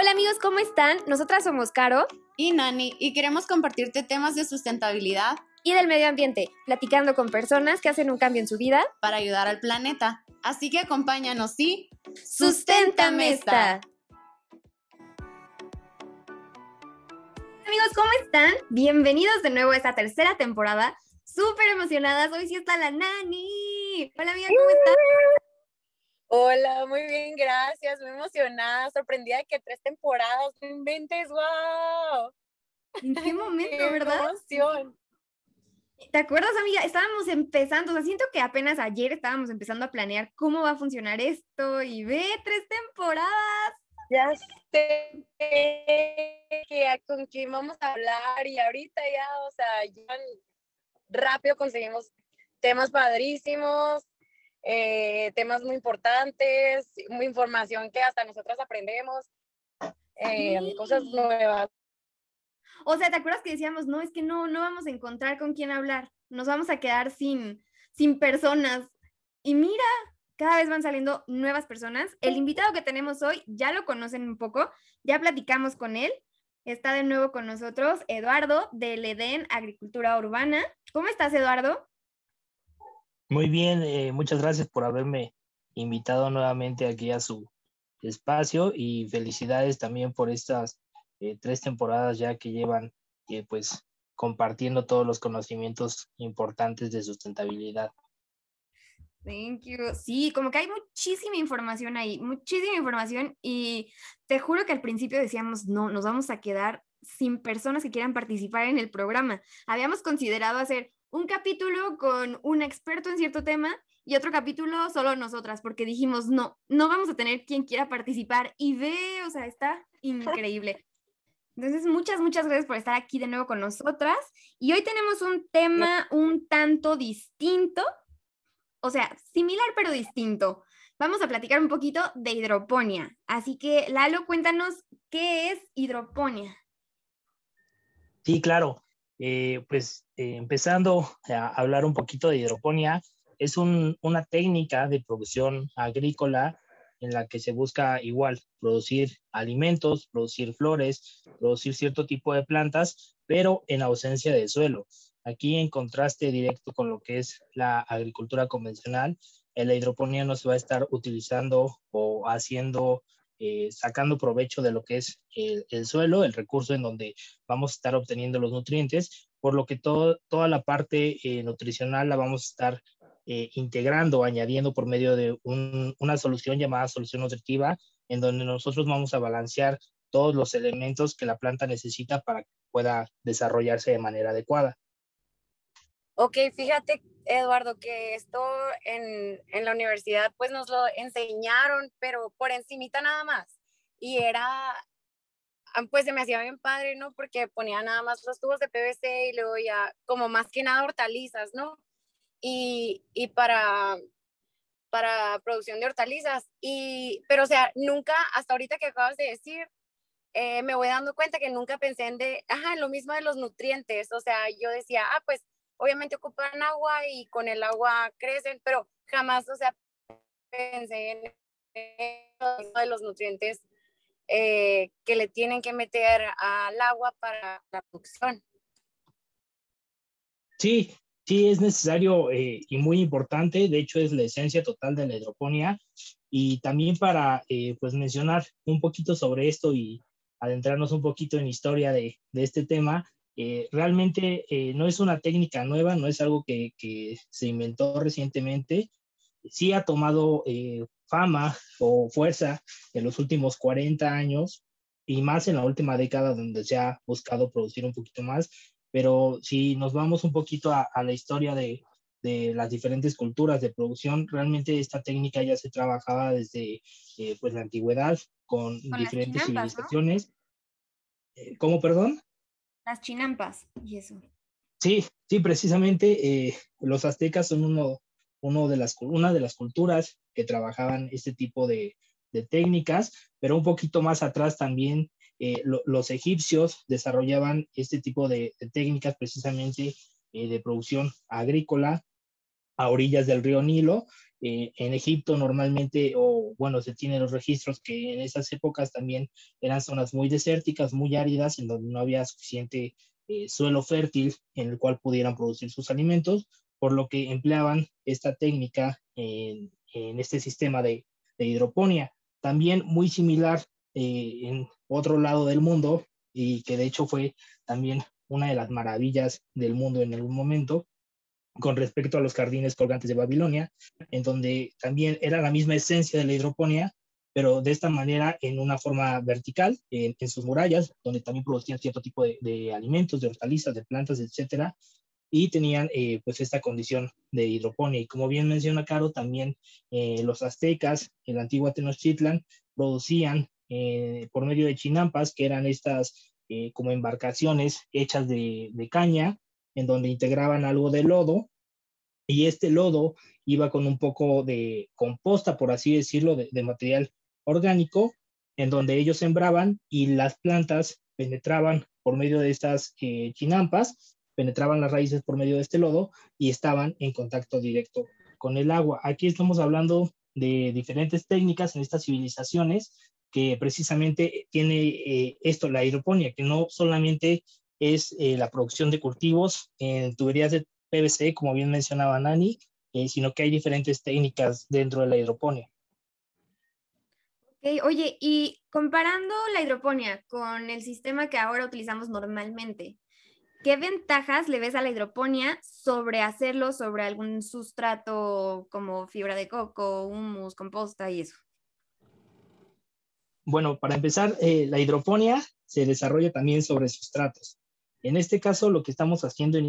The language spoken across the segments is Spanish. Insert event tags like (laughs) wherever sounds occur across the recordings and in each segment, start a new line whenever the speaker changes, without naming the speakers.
Hola amigos, ¿cómo están? Nosotras somos Caro
y Nani y queremos compartirte temas de sustentabilidad
y del medio ambiente, platicando con personas que hacen un cambio en su vida
para ayudar al planeta. Así que acompáñanos y
¡Susténtame esta! Amigos, ¿cómo están? Bienvenidos de nuevo a esta tercera temporada. Súper emocionadas. Hoy sí está la Nani. Hola amiga, ¿cómo estás?
Hola, muy bien, gracias. Muy emocionada, sorprendida de que tres temporadas, no inventes, wow.
¿En (laughs) qué momento, verdad?
emoción.
¿Te acuerdas, amiga? Estábamos empezando, o sea, siento que apenas ayer estábamos empezando a planear cómo va a funcionar esto y ve, tres temporadas.
Ya sé que con quién vamos a hablar y ahorita ya, o sea, ya rápido conseguimos temas padrísimos, eh, temas muy importantes, muy información que hasta nosotros aprendemos, eh, cosas nuevas.
O sea, ¿te acuerdas que decíamos, no, es que no, no vamos a encontrar con quién hablar, nos vamos a quedar sin, sin personas? Y mira, cada vez van saliendo nuevas personas. El invitado que tenemos hoy ya lo conocen un poco, ya platicamos con él. Está de nuevo con nosotros Eduardo del EDEN Agricultura Urbana. ¿Cómo estás, Eduardo?
Muy bien, eh, muchas gracias por haberme invitado nuevamente aquí a su espacio y felicidades también por estas eh, tres temporadas ya que llevan eh, pues compartiendo todos los conocimientos importantes de sustentabilidad.
Thank you. Sí, como que hay muchísima información ahí, muchísima información y te juro que al principio decíamos, no, nos vamos a quedar sin personas que quieran participar en el programa. Habíamos considerado hacer un capítulo con un experto en cierto tema y otro capítulo solo nosotras, porque dijimos, no, no vamos a tener quien quiera participar y ve, o sea, está (laughs) increíble. Entonces, muchas, muchas gracias por estar aquí de nuevo con nosotras. Y hoy tenemos un tema un tanto distinto, o sea, similar pero distinto. Vamos a platicar un poquito de hidroponía. Así que, Lalo, cuéntanos qué es hidroponía.
Sí, claro. Eh, pues eh, empezando a hablar un poquito de hidroponía, es una técnica de producción agrícola en la que se busca igual producir alimentos, producir flores, producir cierto tipo de plantas, pero en ausencia de suelo. Aquí en contraste directo con lo que es la agricultura convencional, la hidroponía no se va a estar utilizando o haciendo eh, sacando provecho de lo que es el, suelo, el recurso en donde vamos a estar obteniendo los nutrientes, por lo que toda la parte eh, nutricional la vamos a estar eh, integrando, añadiendo por medio de una solución llamada solución nutritiva, en donde nosotros vamos a balancear todos los elementos que la planta necesita para que pueda desarrollarse de manera adecuada.
Ok, fíjate, Eduardo, que esto en, en, la universidad pues nos lo enseñaron, pero por encimita nada más. Y era, ah, pues se me hacía bien padre, ¿no? Porque ponía nada más los tubos de PVC y luego ya como más que nada hortalizas, ¿no? Y, y para, para producción de hortalizas. Y, pero o sea, nunca, hasta ahorita que acabas de decir, eh, me voy dando cuenta que nunca pensé en de, ajá, lo mismo de los nutrientes. O sea, yo decía, ah, pues obviamente ocupan agua y con el agua crecen, pero jamás, o sea, pensé en de los nutrientes eh, que le tienen que meter al agua para la producción.
Sí, sí, es necesario eh, y muy importante. De hecho, es la esencia total de la hidroponía. Y también para eh, pues mencionar un poquito sobre esto y adentrarnos un poquito en historia de, de este tema, eh, realmente eh, no es una técnica nueva, no es algo que, se inventó recientemente, sí ha tomado eh, fama o fuerza en los últimos 40 años y más en la última década donde se ha buscado producir un poquito más, pero si nos vamos un poquito a, la historia de, las diferentes culturas de producción, realmente esta técnica ya se trabajaba desde pues la antigüedad con, diferentes civilizaciones. ¿Cómo, perdón?
Las chinampas y eso.
Sí, sí, precisamente eh, los aztecas son uno, uno de las, una de las culturas que trabajaban este tipo de, técnicas, pero un poquito más atrás también eh, los egipcios desarrollaban este tipo de, técnicas precisamente eh, de producción agrícola a orillas del río Nilo eh, en Egipto normalmente, o bueno, se tienen los registros que en esas épocas también eran zonas muy desérticas, muy áridas, en donde no había suficiente eh, suelo fértil en el cual pudieran producir sus alimentos, por lo que empleaban esta técnica en, este sistema de, de, hidroponía. También muy similar eh, en otro lado del mundo, y que de hecho fue también una de las maravillas del mundo en algún momento, con respecto a los jardines colgantes de Babilonia, en donde también era la misma esencia de la hidroponía, pero de esta manera en una forma vertical, en, sus murallas, donde también producían cierto tipo de, alimentos, de hortalizas, de plantas, etcétera, y tenían eh, pues esta condición de hidroponía. Y como bien menciona Caro, también eh, los aztecas, el antiguo Tenochtitlan, producían eh, por medio de chinampas, que eran estas como embarcaciones hechas de caña, en donde integraban algo de lodo y este lodo iba con un poco de composta, por así decirlo, de, material orgánico, en donde ellos sembraban y las plantas penetraban por medio de estas eh, chinampas, penetraban las raíces por medio de este lodo y estaban en contacto directo con el agua. Aquí estamos hablando de diferentes técnicas en estas civilizaciones que precisamente tiene eh, esto, la hidroponía, que no solamente es eh, la producción de cultivos en tuberías de PVC, como bien mencionaba Nani, eh, sino que hay diferentes técnicas dentro de la hidroponía.
Okay, oye, y comparando la hidroponía con el sistema que ahora utilizamos normalmente, ¿qué ventajas le ves a la hidroponía sobre hacerlo sobre algún sustrato como fibra de coco, humus, composta y eso?
Bueno, para empezar, eh, la hidroponía se desarrolla también sobre sustratos. En este caso, lo que estamos haciendo es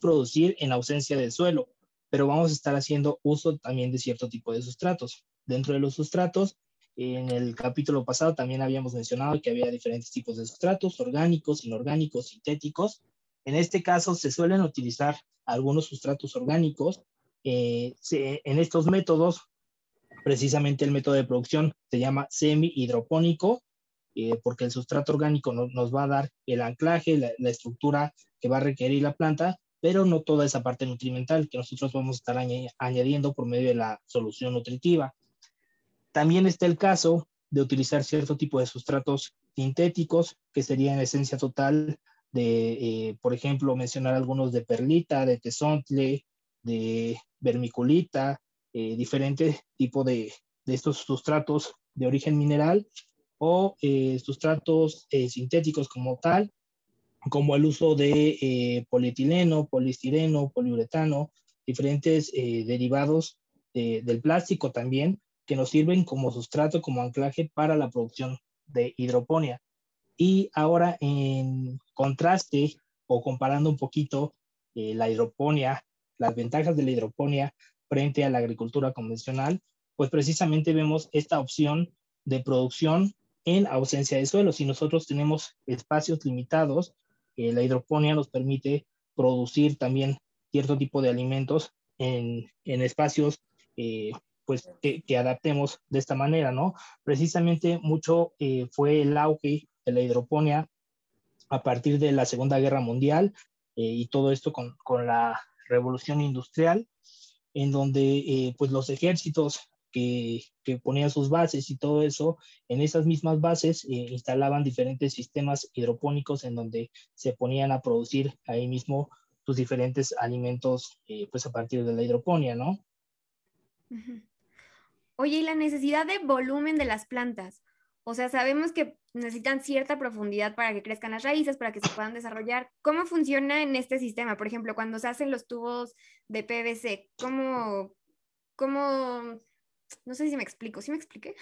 producir en ausencia del suelo, pero vamos a estar haciendo uso también de cierto tipo de sustratos. Dentro de los sustratos, en el capítulo pasado también habíamos mencionado que había diferentes tipos de sustratos, orgánicos, inorgánicos, sintéticos. En este caso, se suelen utilizar algunos sustratos orgánicos. Eh, en estos métodos, precisamente el método de producción se llama semi-hidropónico eh, porque el sustrato orgánico nos va a dar el anclaje, la, estructura que va a requerir la planta, pero no toda esa parte nutrimental que nosotros vamos a estar añadiendo por medio de la solución nutritiva. También está el caso de utilizar cierto tipo de sustratos sintéticos, que serían en esencia total de, eh, por ejemplo, mencionar algunos de perlita, de tesontle, de vermiculita, eh, diferentes tipos de, de estos sustratos de origen mineral o eh, sustratos eh, sintéticos como tal, como el uso de eh, polietileno, poliestireno, poliuretano, diferentes derivados del plástico también, que nos sirven como sustrato, como anclaje para la producción de hidroponía. Y ahora en contraste o comparando un poquito la hidroponía, las ventajas de la hidroponía frente a la agricultura convencional, pues precisamente vemos esta opción de producción en ausencia de suelo. Si nosotros tenemos espacios limitados, eh, la hidroponía nos permite producir también cierto tipo de alimentos en, en espacios eh, pues que, adaptemos de esta manera, ¿no? Precisamente mucho eh, fue el auge de la hidroponía a partir de la Segunda Guerra Mundial y todo esto con, con, la revolución industrial, en donde pues los ejércitos que, ponían sus bases y todo eso, en esas mismas bases eh, instalaban diferentes sistemas hidropónicos en donde se ponían a producir ahí mismo sus diferentes alimentos eh, pues a partir de la hidroponía, ¿no?
Oye, ¿y la necesidad de volumen de las plantas? O sea, sabemos que necesitan cierta profundidad para que crezcan las raíces, para que se puedan desarrollar. ¿Cómo funciona en este sistema? Por ejemplo, cuando se hacen los tubos de PVC, ¿cómo, cómo no sé si me explico, ¿sí me expliqué?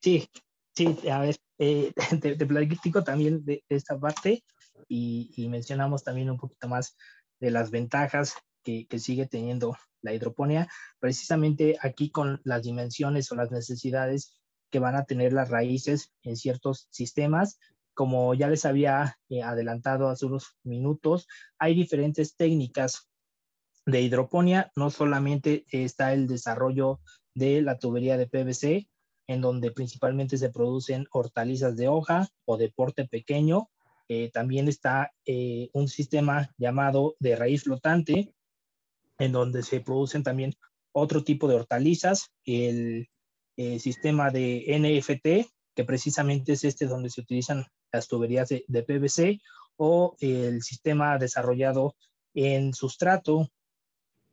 Sí, sí, a ver, eh, (laughs) te, platico también de, esta parte y, mencionamos también un poquito más de las ventajas que, sigue teniendo la hidroponía, precisamente aquí con las dimensiones o las necesidades que van a tener las raíces en ciertos sistemas. Como ya les había eh, adelantado hace unos minutos, hay diferentes técnicas de hidroponía no solamente está el desarrollo de la tubería de PVC, en donde principalmente se producen hortalizas de hoja o de porte pequeño. Eh, también está eh, un sistema llamado de raíz flotante, en donde se producen también otro tipo de hortalizas, el, eh, sistema de NFT, que precisamente es este donde se utilizan las tuberías de, de PVC, o el sistema desarrollado en sustrato,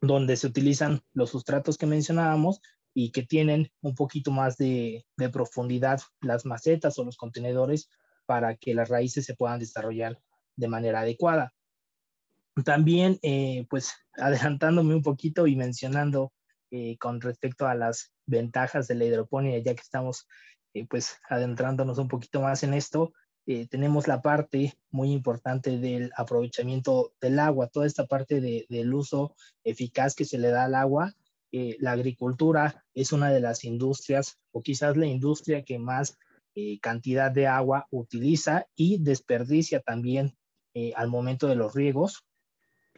donde se utilizan los sustratos que mencionábamos y que tienen un poquito más de, profundidad las macetas o los contenedores para que las raíces se puedan desarrollar de manera adecuada. También, eh, pues (laughs) adelantándome un poquito y mencionando eh, con respecto a las ventajas de la hidroponía, ya que estamos eh, pues adentrándonos un poquito más en esto, tenemos la parte muy importante del aprovechamiento del agua, toda esta parte de, del uso eficaz que se le da al agua. la agricultura es una de las industrias, o quizás la industria que más cantidad de agua utiliza y desperdicia también al momento de los riegos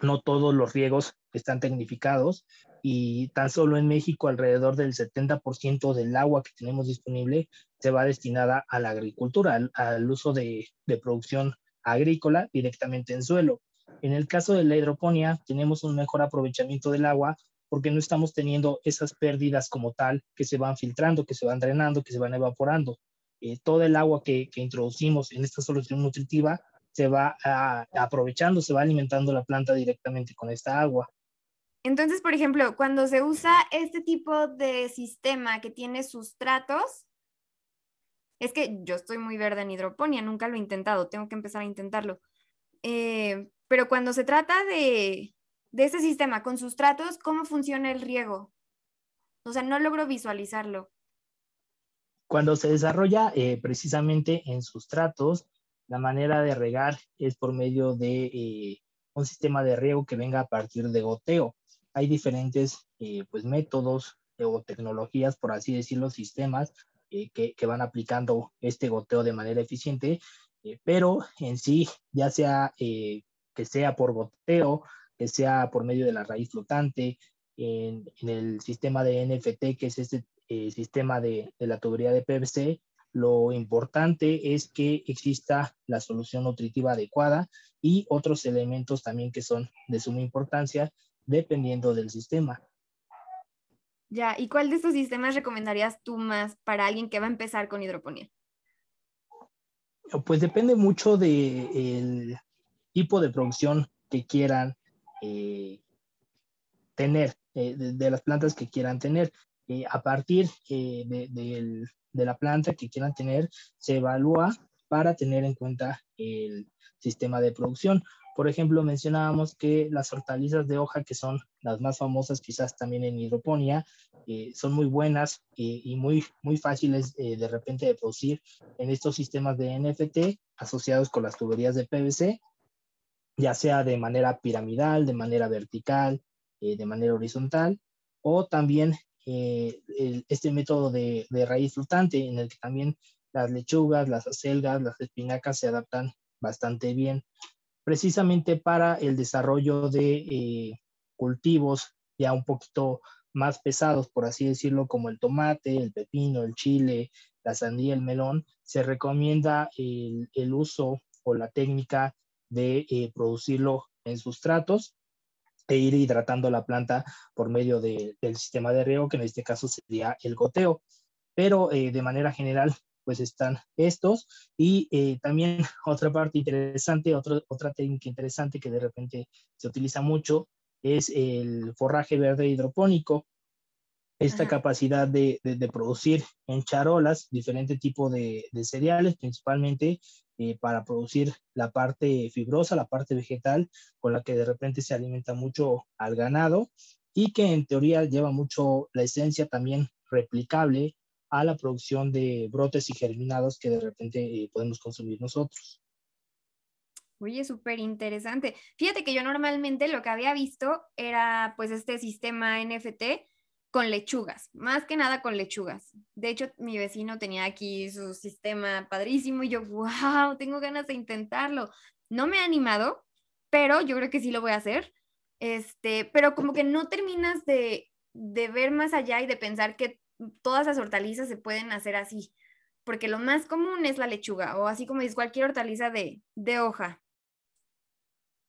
no todos los riegos están tecnificados y tan solo en México alrededor del 70% del agua que tenemos disponible se va destinada a la agricultura, al, uso de, producción agrícola directamente en suelo. En el caso de la hidroponía, tenemos un mejor aprovechamiento del agua porque no estamos teniendo esas pérdidas como tal que se van filtrando, que se van drenando, que se van evaporando. Eh, todo el agua que, que introducimos en esta solución nutritiva se va aprovechando, se va alimentando la planta directamente con esta agua.
Entonces, por ejemplo, cuando se usa este tipo de sistema que tiene sustratos, es que yo estoy muy verde en hidroponía, nunca lo he intentado, tengo que empezar a intentarlo. Eh, pero cuando se trata de, de este sistema con sustratos, ¿cómo funciona el riego? O sea, no logro visualizarlo.
Cuando se desarrolla eh, precisamente en sustratos, la manera de regar es por medio de eh, un sistema de riego que venga a partir de goteo. Hay diferentes eh, pues, métodos o tecnologías, por así decirlo, sistemas eh, que, que, van aplicando este goteo de manera eficiente, pero en sí, ya sea que sea por goteo, que sea por medio de la raíz flotante, en, en el sistema de NFT, que es este sistema de, de la tubería de PVC, lo importante es que exista la solución nutritiva adecuada y otros elementos también que son de suma importancia dependiendo del sistema.
Ya, ¿y cuál de estos sistemas recomendarías tú más para alguien que va a empezar con hidroponía?
Pues depende mucho del tipo de producción que quieran eh, tener, eh, de, las plantas que quieran tener. Eh, a partir del de la planta que quieran tener se evalúa para tener en cuenta el sistema de producción. Por ejemplo, mencionábamos que las hortalizas de hoja, que son las más famosas quizás también en hidroponía, eh, son muy buenas eh, y muy, muy fáciles eh, de repente de producir en estos sistemas de NFT asociados con las tuberías de PVC, ya sea de manera piramidal, de manera vertical, de manera horizontal, o también eh, este método de, raíz flotante en el que también las lechugas, las acelgas, las espinacas se adaptan bastante bien, precisamente para el desarrollo de eh, cultivos ya un poquito más pesados, por así decirlo, como el tomate, el pepino, el chile, la sandía, el melón, se recomienda el, uso o la técnica de eh, producirlo en sustratos e ir hidratando la planta por medio del sistema de riego, que en este caso sería el goteo. Pero eh, de manera general, pues están estos. Y eh, también (laughs) otra parte interesante, otra técnica interesante que de repente se utiliza mucho es el forraje verde hidropónico. Esta capacidad de, de, producir en charolas diferente tipo de, de cereales, principalmente eh, para producir la parte fibrosa, la parte vegetal, con la que de repente se alimenta mucho al ganado y que en teoría lleva mucho la esencia también replicable a la producción de brotes y germinados que de repente eh, podemos consumir nosotros.
Oye, súper interesante. Fíjate que yo normalmente lo que había visto era pues este sistema NFT con lechugas, más que nada con lechugas. De hecho, mi vecino tenía aquí su sistema padrísimo y yo, wow, tengo ganas de intentarlo. No me ha animado, pero yo creo que sí lo voy a hacer. Este, pero como que no terminas de, de ver más allá y de pensar que todas las hortalizas se pueden hacer así, porque lo más común es la lechuga, o así como dices, cualquier hortaliza de, de hoja.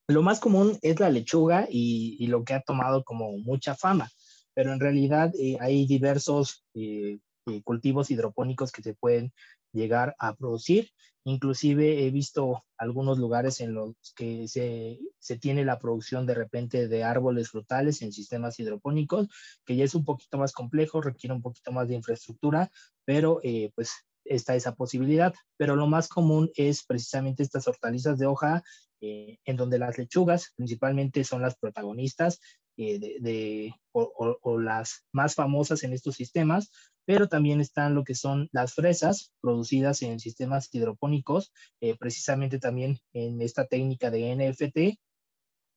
Lo más común es la lechuga y, lo que ha tomado como mucha fama, pero en realidad eh, hay diversos eh, eh, cultivos hidropónicos que se pueden llegar a producir. Inclusive he visto algunos lugares en los que se, se, tiene la producción de repente de árboles frutales en sistemas hidropónicos, que ya es un poquito más complejo, requiere un poquito más de infraestructura, pero pues está esa posibilidad. Pero lo más común es precisamente estas hortalizas de hoja eh, en donde las lechugas principalmente son las protagonistas eh, de, o, las más famosas en estos sistemas, pero también están lo que son las fresas producidas en sistemas hidropónicos, eh, precisamente también en esta técnica de NFT,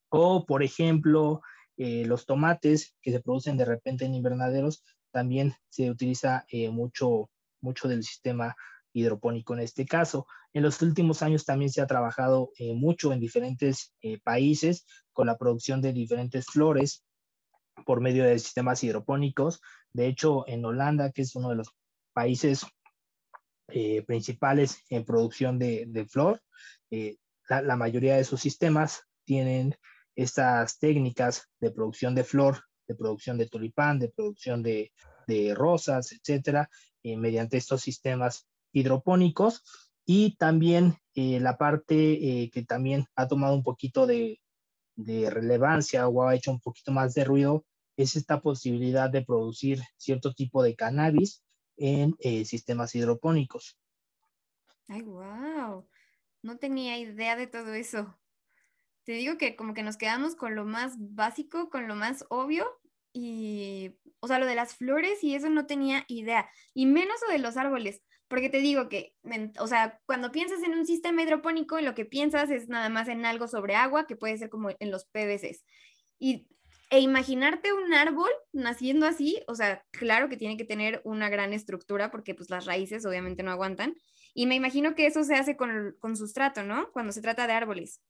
o por ejemplo los tomates que se producen de repente en invernaderos, también se utiliza mucho, mucho del sistema hidropónico en este caso. En los últimos años también se ha trabajado eh, mucho en diferentes eh, países con la producción de diferentes flores por medio de sistemas hidropónicos. De hecho, en Holanda, que es uno de los países eh, principales en producción de, de flor, la, la, mayoría de sus sistemas tienen estas técnicas de producción de flor, de producción de tulipán, de producción de, de rosas, etcétera, mediante estos sistemas hidropónicos y también eh, la parte eh, que también ha tomado un poquito de, relevancia o ha hecho un poquito más de ruido es esta posibilidad de producir cierto tipo de cannabis en eh, sistemas hidropónicos.
Ay, wow. No tenía idea de todo eso. Te digo que como que nos quedamos con lo más básico, con lo más obvio y, o sea, lo de las flores y eso no tenía idea. Y menos lo de los árboles. Porque te digo que, o sea, cuando piensas en un sistema hidropónico, lo que piensas es nada más en algo sobre agua, que puede ser como en los PVCs. Y, e imaginarte un árbol naciendo así, o sea, claro que tiene que tener una gran estructura porque pues las raíces obviamente no aguantan. Y me imagino que eso se hace con, con sustrato, ¿no? Cuando se trata de árboles.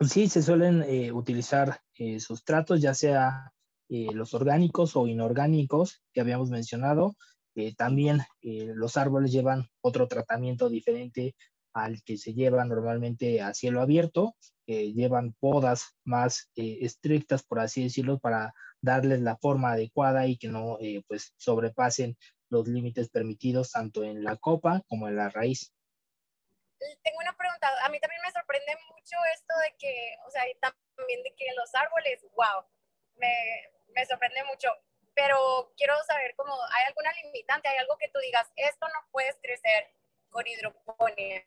Sí, se suelen eh, utilizar eh, sustratos, ya sea eh, los orgánicos o inorgánicos que habíamos mencionado. Eh, también eh, los árboles llevan otro tratamiento diferente al que se lleva normalmente a cielo abierto, llevan podas más eh, estrictas, por así decirlo, para darles la forma adecuada y que no pues sobrepasen los límites permitidos tanto en la copa como en la raíz.
Tengo una pregunta, a mí también me sorprende mucho esto de que, o sea, también de que los árboles, wow, me, me sorprende mucho pero quiero saber cómo, ¿hay alguna limitante? ¿Hay algo que tú digas, esto no puedes crecer con hidroponía?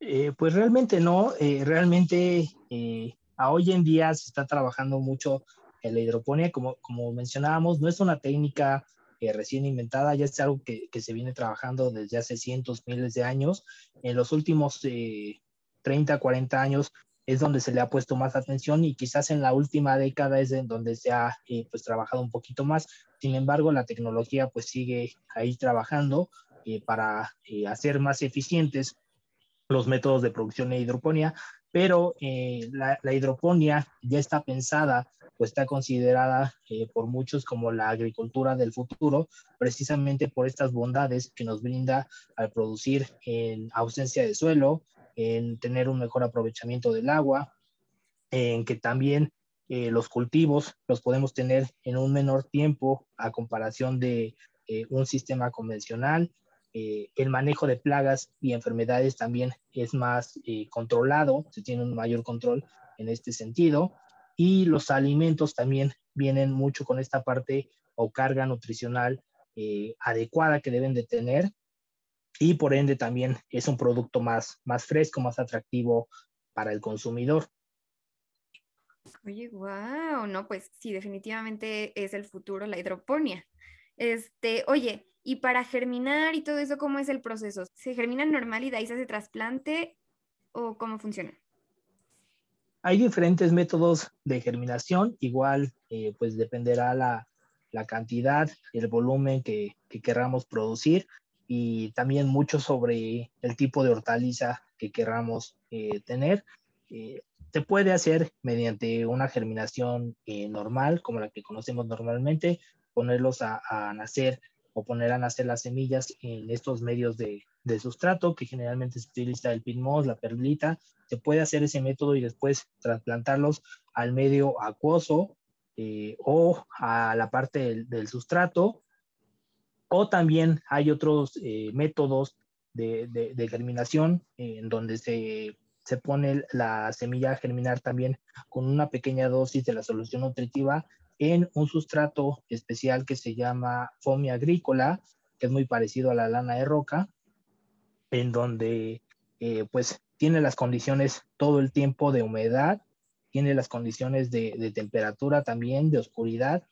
Eh, pues realmente no, eh, realmente eh, a hoy en día se está trabajando mucho en la hidroponía, como, como mencionábamos, no es una técnica recién inventada, ya es algo que, que, se viene trabajando desde hace cientos, miles de años. En los últimos 30, 40 años es donde se le ha puesto más atención y quizás en la última década es en donde se ha eh, pues trabajado un poquito más. Sin embargo, la tecnología pues sigue ahí trabajando eh, para eh, hacer más eficientes los métodos de producción de hidroponía, pero la, la, hidroponía ya está pensada o está considerada por muchos como la agricultura del futuro, precisamente por estas bondades que nos brinda al producir en ausencia de suelo, en tener un mejor aprovechamiento del agua, en que también eh, los cultivos los podemos tener en un menor tiempo a comparación de eh, un sistema convencional. Eh, el manejo de plagas y enfermedades también es más controlado, se tiene un mayor control en este sentido. Y los alimentos también vienen mucho con esta parte o carga nutricional adecuada que deben de tener y por ende también es un producto más, más fresco, más atractivo para el consumidor.
Oye, wow, no, pues sí, definitivamente es el futuro, la hidroponía. Este, oye, y para germinar y todo eso, ¿cómo es el proceso? ¿Se germina normal y de ahí se hace trasplante o cómo funciona?
Hay diferentes métodos de germinación, igual eh, pues dependerá la, la cantidad, el volumen que, que queramos producir y también mucho sobre el tipo de hortaliza que queramos eh, tener. Eh, se puede hacer mediante una germinación eh, normal, como la que conocemos normalmente, ponerlos a, nacer o poner a nacer las semillas en estos medios de, del sustrato, que generalmente se utiliza el pinmos, la perlita, se puede hacer ese método y después trasplantarlos al medio acuoso o a la parte del, sustrato. O también hay otros eh, métodos de, de, germinación en donde se, se, pone la semilla a germinar también con una pequeña dosis de la solución nutritiva en un sustrato especial que se llama fomia agrícola, que es muy parecido a la lana de roca, en donde eh, pues tiene las condiciones todo el tiempo de humedad, tiene las condiciones de, temperatura también, de oscuridad,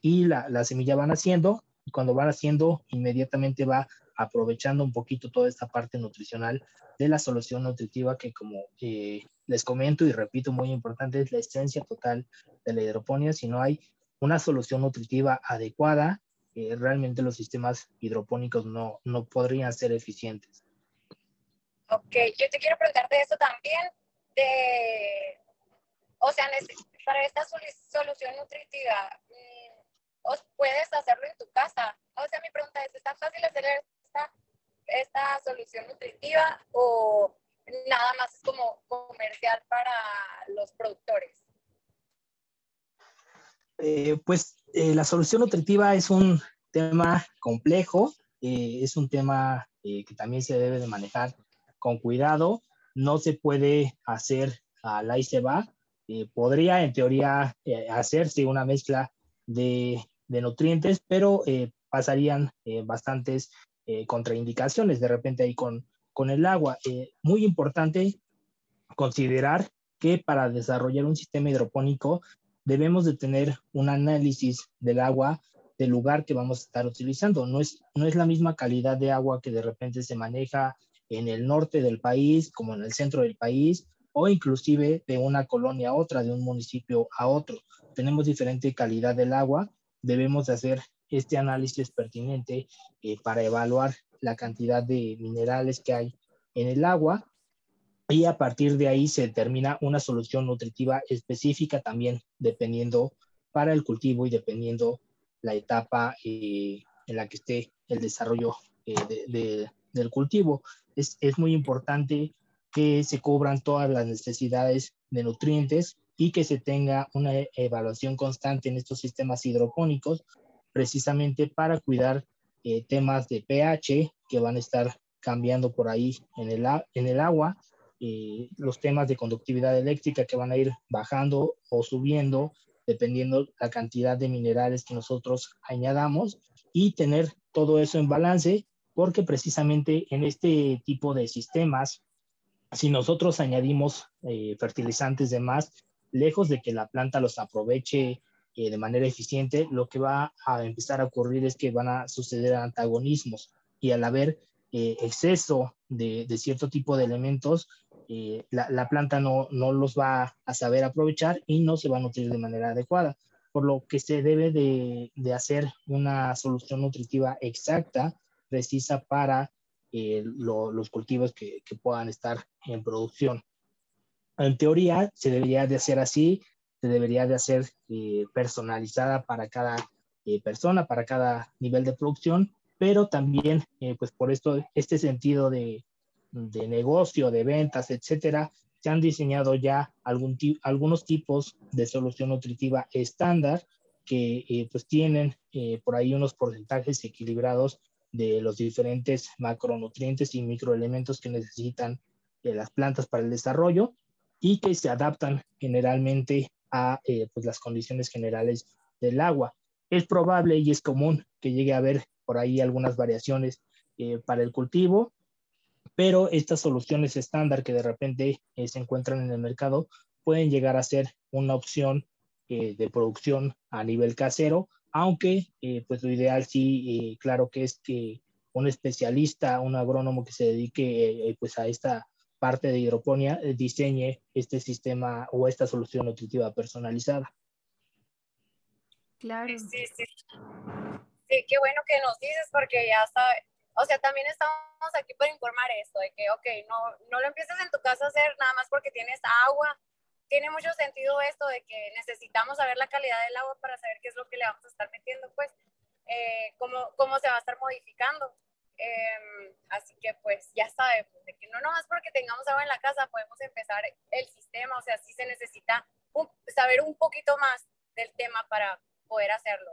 y la, la, semilla va naciendo, y cuando va naciendo, inmediatamente va aprovechando un poquito toda esta parte nutricional de la solución nutritiva que como eh, les comento y repito, muy importante, es la esencia total de la hidroponía. Si no hay una solución nutritiva adecuada, eh, realmente los sistemas hidropónicos no, no podrían ser eficientes.
Ok, yo te quiero preguntar de eso también, de, o sea, para esta solución nutritiva, mm, ¿puedes hacerlo en tu casa? O sea, mi pregunta es, ¿está fácil hacer esta, esta solución nutritiva o nada más es como comercial para los productores?
Eh, pues eh, la solución nutritiva es un tema complejo, eh, es un tema que también se debe de manejar con cuidado, no se puede hacer a la y se va. Eh, podría en teoría eh, hacerse una mezcla de, de nutrientes, pero eh, pasarían bastantes contraindicaciones de repente ahí con, con el agua. muy importante considerar que para desarrollar un sistema hidropónico debemos de tener un análisis del agua del lugar que vamos a estar utilizando. No es, no es la misma calidad de agua que de repente se maneja en el norte del país como en el centro del país o inclusive de una colonia a otra, de un municipio a otro. Tenemos diferente calidad del agua, debemos de hacer este análisis pertinente eh, para evaluar la cantidad de minerales que hay en el agua y a partir de ahí se determina una solución nutritiva específica también dependiendo para el cultivo y dependiendo la etapa eh, en la que esté el desarrollo eh, de, del cultivo. Es, es muy importante que se cubran todas las necesidades de nutrientes y que se tenga una evaluación constante en estos sistemas hidropónicos, precisamente para cuidar eh, temas de pH que van a estar cambiando por ahí en el, en el agua, eh, los temas de conductividad eléctrica que van a ir bajando o subiendo dependiendo la cantidad de minerales que nosotros añadamos y tener todo eso en balance porque precisamente en este tipo de sistemas, si nosotros añadimos eh, fertilizantes de más, lejos de que la planta los aproveche eh, de manera eficiente, lo que va a empezar a ocurrir es que van a suceder antagonismos y al haber eh, exceso de, cierto tipo de elementos, la, planta no, no, los va a saber aprovechar y no se va a nutrir de manera adecuada, por lo que se debe de, hacer una solución nutritiva exacta precisa para eh, los cultivos que, puedan estar en producción. En teoría, se debería de hacer así, se debería de hacer eh, personalizada para cada eh, persona, para cada nivel de producción, pero también, pues por esto, este sentido de, de negocio, de ventas, etcétera, se han diseñado ya algún algunos tipos de solución nutritiva estándar que pues tienen por ahí unos porcentajes equilibrados de los diferentes macronutrientes y microelementos que necesitan eh, las plantas para el desarrollo y que se adaptan generalmente a eh, pues las condiciones generales del agua. Es probable y es común que llegue a haber por ahí algunas variaciones eh, para el cultivo, pero estas soluciones estándar que de repente se encuentran en el mercado pueden llegar a ser una opción de producción a nivel casero aunque eh, pues lo ideal sí, eh, claro que es que un especialista, un agrónomo que se dedique eh, pues a esta parte de hidroponía diseñe este sistema o esta solución nutritiva personalizada.
Claro.
Sí, sí. Sí, qué bueno que nos dices porque ya sabe, o sea, también estamos aquí para informar esto, de que, ok, no, no lo empieces en tu casa a hacer nada más porque tienes agua tiene mucho sentido esto de que necesitamos saber la calidad del agua para saber qué es lo que le vamos a estar metiendo, pues, eh, cómo, cómo se va a estar modificando. Em, así que pues ya sabemos de que no nomás porque tengamos agua en la casa podemos empezar el sistema, o sea, sí se necesita saber un poquito más del tema para poder hacerlo.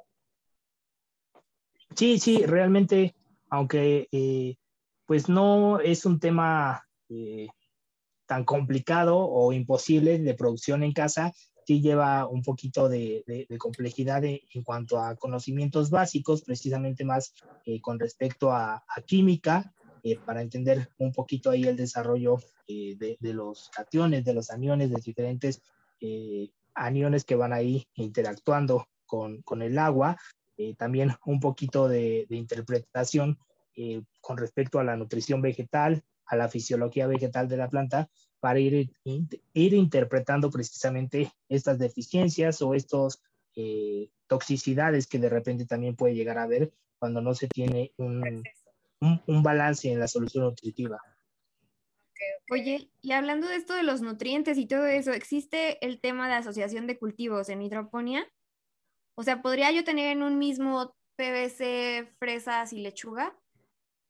Sí, sí, realmente, aunque eh, pues no es un tema eh, tan complicado o imposible de producción en casa, sí lleva un poquito de, complejidad en cuanto a conocimientos básicos, precisamente más eh, con respecto a, química, eh, para entender un poquito ahí el desarrollo eh, de, los cationes, de los aniones, de diferentes aniones que van ahí interactuando con el agua. también un poquito de, interpretación con respecto a la nutrición vegetal, a la fisiología vegetal de la planta, para ir, ir interpretando precisamente estas deficiencias o estas eh, toxicidades que de repente también puede llegar a haber cuando no se tiene un, un, balance en la solución nutritiva.
Oye, y hablando de esto de los nutrientes y todo eso, ¿existe el tema de asociación de cultivos en hidroponía? O sea, ¿podría yo tener en un mismo PVC fresas y lechuga,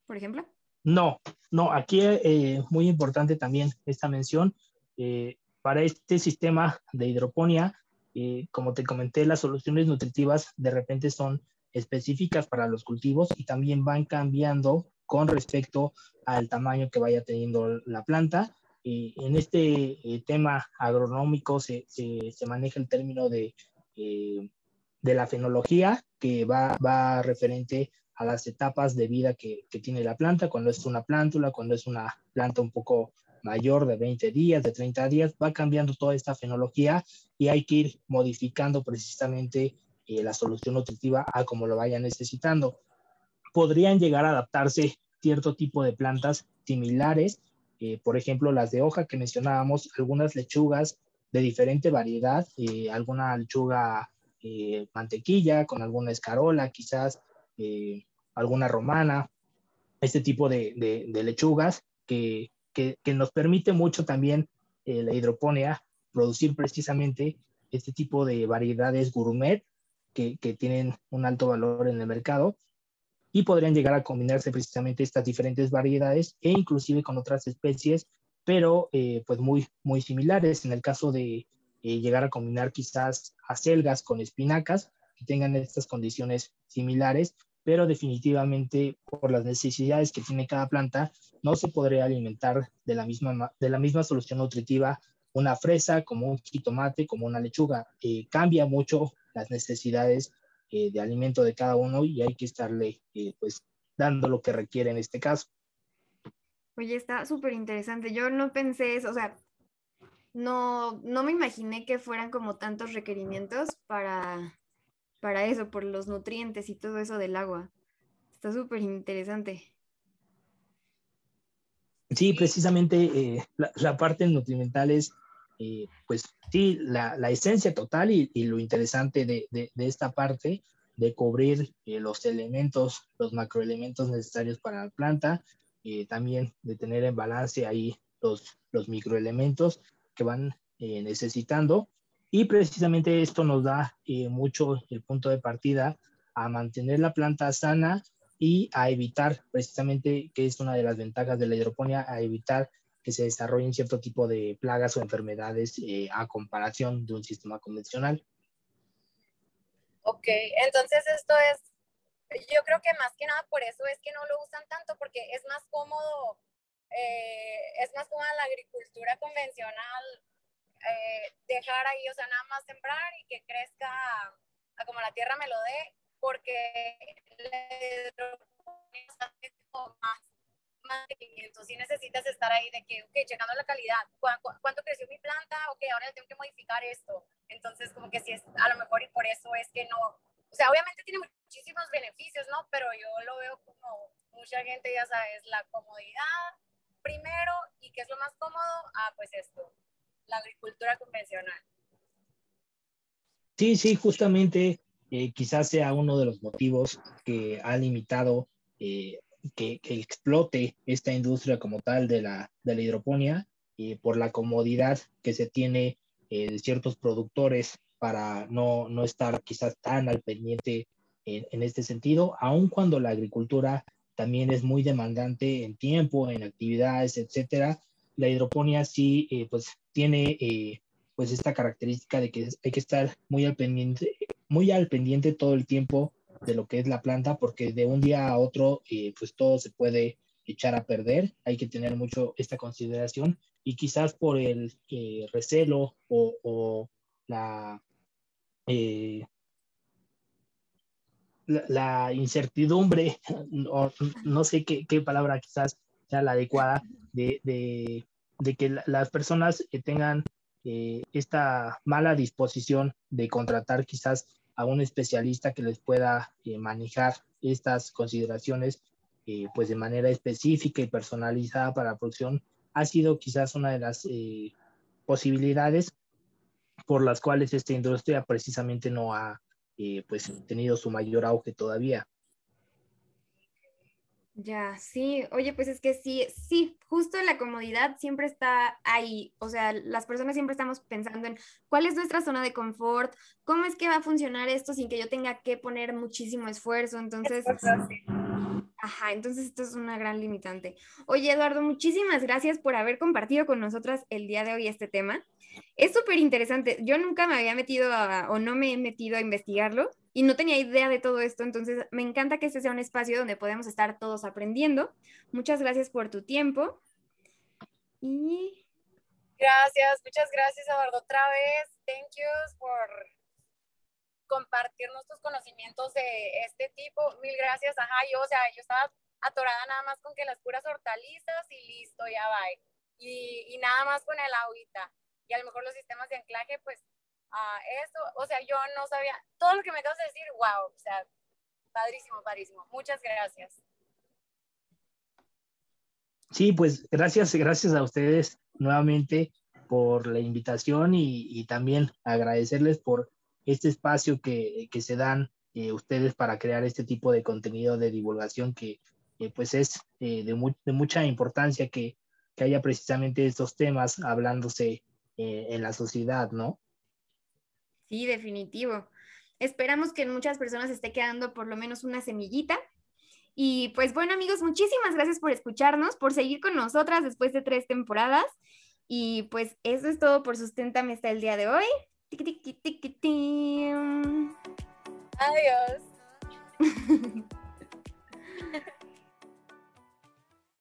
por ejemplo?
No, no, aquí es eh, muy importante también esta mención. Eh, para este sistema de hidroponía, eh, como te comenté, las soluciones nutritivas de repente son específicas para los cultivos y también van cambiando con respecto al tamaño que vaya teniendo la planta. Y en este tema agronómico se, maneja el término de, de la fenología, que va, va referente a las etapas de vida que, tiene la planta, cuando es una plántula, cuando es una planta un poco mayor de 20 días, de 30 días, va cambiando toda esta fenología y hay que ir modificando precisamente eh, la solución nutritiva a como lo vaya necesitando. Podrían llegar a adaptarse cierto tipo de plantas similares, eh, por ejemplo, las de hoja que mencionábamos, algunas lechugas de diferente variedad, eh, alguna lechuga mantequilla con alguna escarola, quizás eh, alguna romana, este tipo de, lechugas que, nos permite mucho también eh, la hidroponía producir precisamente este tipo de variedades gourmet que, tienen un alto valor en el mercado y podrían llegar a combinarse precisamente estas diferentes variedades e inclusive con otras especies, pero eh, pues muy, muy similares. En el caso de llegar a combinar quizás acelgas con espinacas, que tengan estas condiciones similares, pero definitivamente por las necesidades que tiene cada planta, no se podría alimentar de la misma, de la misma solución nutritiva una fresa como un jitomate, como una lechuga. Eh, cambia mucho las necesidades eh, de alimento de cada uno y hay que estarle eh, pues dando lo que requiere en este caso.
Oye, está súper interesante. Yo no pensé eso, o sea, no, no me imaginé que fueran como tantos requerimientos para, para eso, por los nutrientes y todo eso del agua. Está súper interesante.
Sí, precisamente eh, la, parte nutrimental es, eh, pues sí, la, esencia total y, lo interesante de, esta parte de cubrir eh, los elementos, los macroelementos necesarios para la planta, también de tener en balance ahí los, los microelementos que van necesitando y precisamente esto nos da eh, mucho el punto de partida a mantener la planta sana y a evitar precisamente, que es una de las ventajas de la hidroponía, a evitar que se desarrollen cierto tipo de plagas o enfermedades eh, a comparación de un sistema convencional.
Ok, entonces esto es, yo creo que más que nada por eso es que no lo usan tanto, porque es más cómodo, eh, es más cómoda la agricultura convencional eh, dejar ahí, o sea, nada más sembrar y que crezca a, como la tierra me lo dé, porque más mantenimiento, si necesitas estar ahí de que, ok, checando la calidad, ¿cuánto, creció mi planta? Ok, ahora tengo que modificar esto. Entonces, como que si es, a lo mejor y por eso es que no, o sea, obviamente tiene muchísimos beneficios, ¿no? Pero yo lo veo como mucha gente, ya sabes, la comodidad primero y qué es lo más cómodo, ah, pues esto la agricultura convencional.
Sí, sí, justamente eh, quizás sea uno de los motivos que ha limitado eh, que, explote esta industria como tal de la, de la hidroponía por la comodidad que se tiene eh, de ciertos productores para no, no, estar quizás tan al pendiente en, en, este sentido, aun cuando la agricultura también es muy demandante en tiempo, en actividades, etcétera. La hidroponía sí, eh, pues tiene eh, pues esta característica de que hay que estar muy al pendiente, muy al pendiente todo el tiempo de lo que es la planta, porque de un día a otro, eh, pues todo se puede echar a perder. Hay que tener mucho esta consideración y quizás por el recelo o, la la, incertidumbre, (laughs) no, sé qué, palabra quizás la adecuada, de, que las personas tengan eh, esta mala disposición de contratar quizás a un especialista que les pueda eh, manejar estas consideraciones eh, pues de manera específica y personalizada para la producción, ha sido quizás una de las posibilidades por las cuales esta industria precisamente no ha pues tenido su mayor auge todavía.
Ya, sí, oye, pues es que sí, sí, justo la comodidad siempre está ahí, o sea, las personas siempre estamos pensando en cuál es nuestra zona de confort, cómo es que va a funcionar esto sin que yo tenga que poner muchísimo esfuerzo, entonces... Ajá, entonces esto es una gran limitante. Oye, Eduardo, muchísimas gracias por haber compartido con nosotras el día de hoy este tema. Es súper interesante. Yo nunca me había metido o no me he metido a investigarlo y no tenía idea de todo esto. Entonces, me encanta que este sea un espacio donde podemos estar todos aprendiendo. Muchas gracias por tu tiempo. Y...
Gracias, muchas gracias, Eduardo, otra vez. Thank you por compartirnos tus conocimientos de este tipo. Mil gracias. Ajá, yo, o sea, yo estaba atorada nada más con que las puras hortalizas y listo, ya va. Y, y nada más con el agüita y a lo mejor los sistemas de anclaje, pues uh, eso, o sea, yo no sabía, todo lo que me acabas de decir, wow, o sea, padrísimo, padrísimo. Muchas gracias.
Sí, pues gracias, gracias a ustedes nuevamente por la invitación y, también agradecerles por este espacio que, que se dan eh, ustedes para crear este tipo de contenido de divulgación que pues es eh, de, de, mucha importancia que, que, haya precisamente estos temas hablándose eh, en la sociedad, ¿no?
Sí, definitivo. Esperamos que en muchas personas esté quedando por lo menos una semillita. Y pues bueno amigos, muchísimas gracias por escucharnos, por seguir con nosotras después de tres temporadas. Y pues eso es todo por Susténtame hasta el día de hoy.
Adiós. (laughs)